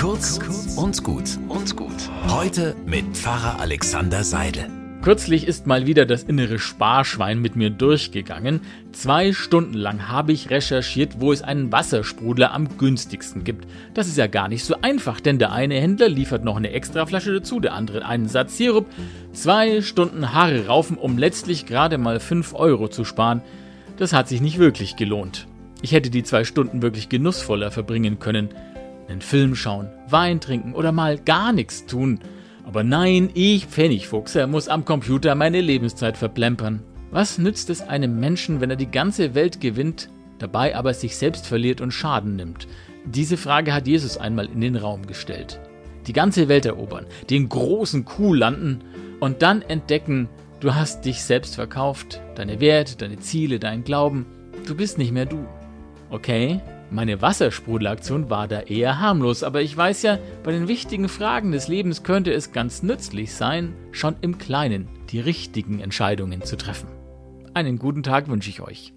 Kurz und gut und gut. Heute mit Pfarrer Alexander Seidel. Kürzlich ist mal wieder das innere Sparschwein mit mir durchgegangen. Zwei Stunden lang habe ich recherchiert, wo es einen Wassersprudler am günstigsten gibt. Das ist ja gar nicht so einfach, denn der eine Händler liefert noch eine Extraflasche dazu, der andere einen Satz Sirup. Zwei Stunden Haare raufen, um letztlich gerade mal 5 Euro zu sparen. Das hat sich nicht wirklich gelohnt. Ich hätte die zwei Stunden wirklich genussvoller verbringen können. Einen Film schauen, Wein trinken oder mal gar nichts tun. Aber nein, ich Pfennigfuchser muss am Computer meine Lebenszeit verplempern. Was nützt es einem Menschen, wenn er die ganze Welt gewinnt, dabei aber sich selbst verliert und Schaden nimmt? Diese Frage hat Jesus einmal in den Raum gestellt. Die ganze Welt erobern, den großen Kuh landen und dann entdecken, du hast dich selbst verkauft, deine Werte, deine Ziele, dein Glauben, du bist nicht mehr du. Okay, meine Wassersprudelaktion war da eher harmlos, aber ich weiß ja, bei den wichtigen Fragen des Lebens könnte es ganz nützlich sein, schon im Kleinen die richtigen Entscheidungen zu treffen. Einen guten Tag wünsche ich euch.